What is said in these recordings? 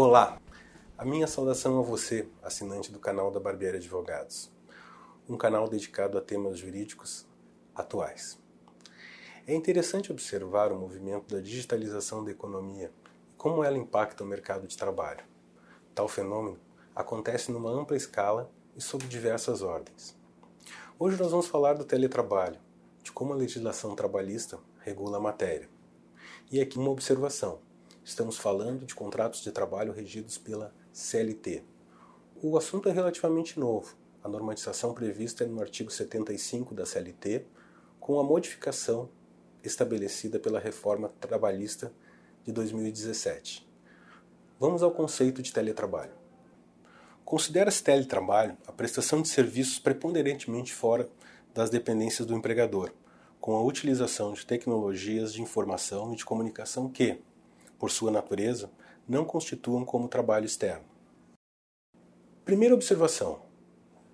Olá! A minha saudação a você, assinante do canal da Barbieri Advogados, um canal dedicado a temas jurídicos atuais. É interessante observar o movimento da digitalização da economia e como ela impacta o mercado de trabalho. Tal fenômeno acontece numa ampla escala e sob diversas ordens. Hoje nós vamos falar do teletrabalho, de como a legislação trabalhista regula a matéria. E aqui uma observação Estamos falando de contratos de trabalho regidos pela CLT. O assunto é relativamente novo. A normatização prevista é no artigo 75 da CLT, com a modificação estabelecida pela reforma trabalhista de 2017. Vamos ao conceito de teletrabalho. Considera-se teletrabalho a prestação de serviços preponderantemente fora das dependências do empregador, com a utilização de tecnologias de informação e de comunicação que, por sua natureza, não constituam como trabalho externo. Primeira observação: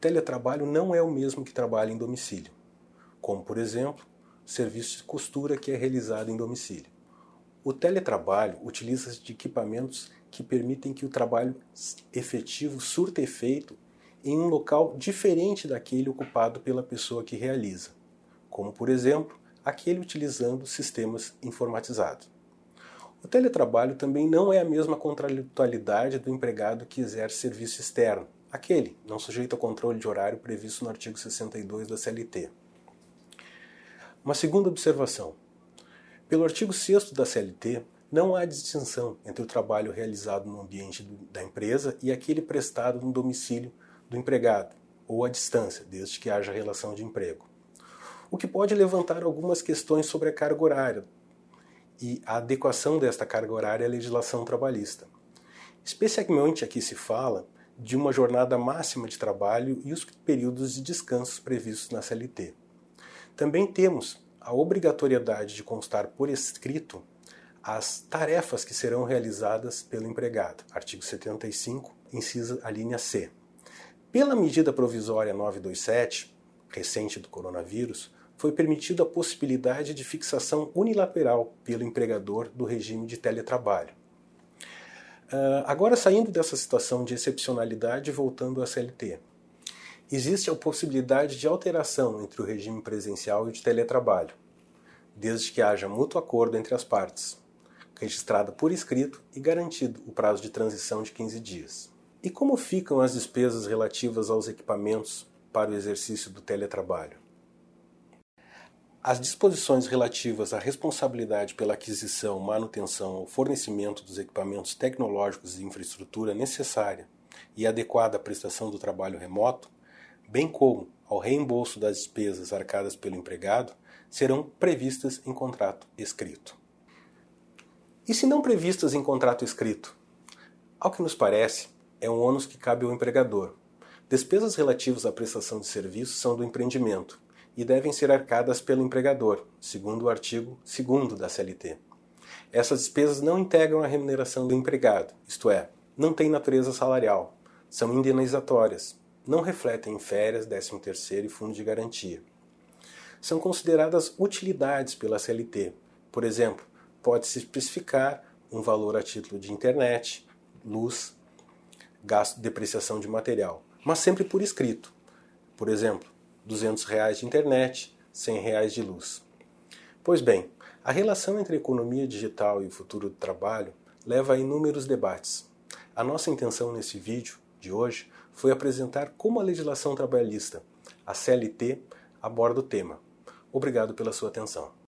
teletrabalho não é o mesmo que trabalho em domicílio, como, por exemplo, serviço de costura que é realizado em domicílio. O teletrabalho utiliza-se de equipamentos que permitem que o trabalho efetivo surta efeito em um local diferente daquele ocupado pela pessoa que realiza, como, por exemplo, aquele utilizando sistemas informatizados. O teletrabalho também não é a mesma contratualidade do empregado que exerce serviço externo, aquele não sujeito ao controle de horário previsto no artigo 62 da CLT. Uma segunda observação. Pelo artigo 6 da CLT, não há distinção entre o trabalho realizado no ambiente da empresa e aquele prestado no domicílio do empregado, ou à distância, desde que haja relação de emprego. O que pode levantar algumas questões sobre a carga horária, e a adequação desta carga horária à legislação trabalhista. Especialmente aqui se fala de uma jornada máxima de trabalho e os períodos de descanso previstos na CLT. Também temos a obrigatoriedade de constar por escrito as tarefas que serão realizadas pelo empregado, artigo 75, incisa a linha C. Pela medida provisória 927, recente do coronavírus, foi permitida a possibilidade de fixação unilateral pelo empregador do regime de teletrabalho. Uh, agora, saindo dessa situação de excepcionalidade e voltando à CLT, existe a possibilidade de alteração entre o regime presencial e o de teletrabalho, desde que haja mútuo acordo entre as partes, registrada por escrito e garantido o prazo de transição de 15 dias. E como ficam as despesas relativas aos equipamentos para o exercício do teletrabalho? As disposições relativas à responsabilidade pela aquisição, manutenção ou fornecimento dos equipamentos tecnológicos e infraestrutura necessária e adequada à prestação do trabalho remoto, bem como ao reembolso das despesas arcadas pelo empregado, serão previstas em contrato escrito. E se não previstas em contrato escrito? Ao que nos parece, é um ônus que cabe ao empregador. Despesas relativas à prestação de serviços são do empreendimento, e devem ser arcadas pelo empregador, segundo o artigo 2 da CLT. Essas despesas não integram a remuneração do empregado, isto é, não têm natureza salarial, são indenizatórias, não refletem férias, 13º e fundo de garantia. São consideradas utilidades pela CLT. Por exemplo, pode-se especificar um valor a título de internet, luz, gasto de depreciação de material, mas sempre por escrito. Por exemplo, 200 reais de internet, 100 reais de luz. Pois bem, a relação entre a economia digital e o futuro do trabalho leva a inúmeros debates. A nossa intenção nesse vídeo de hoje foi apresentar como a legislação trabalhista, a CLT, aborda o tema. Obrigado pela sua atenção.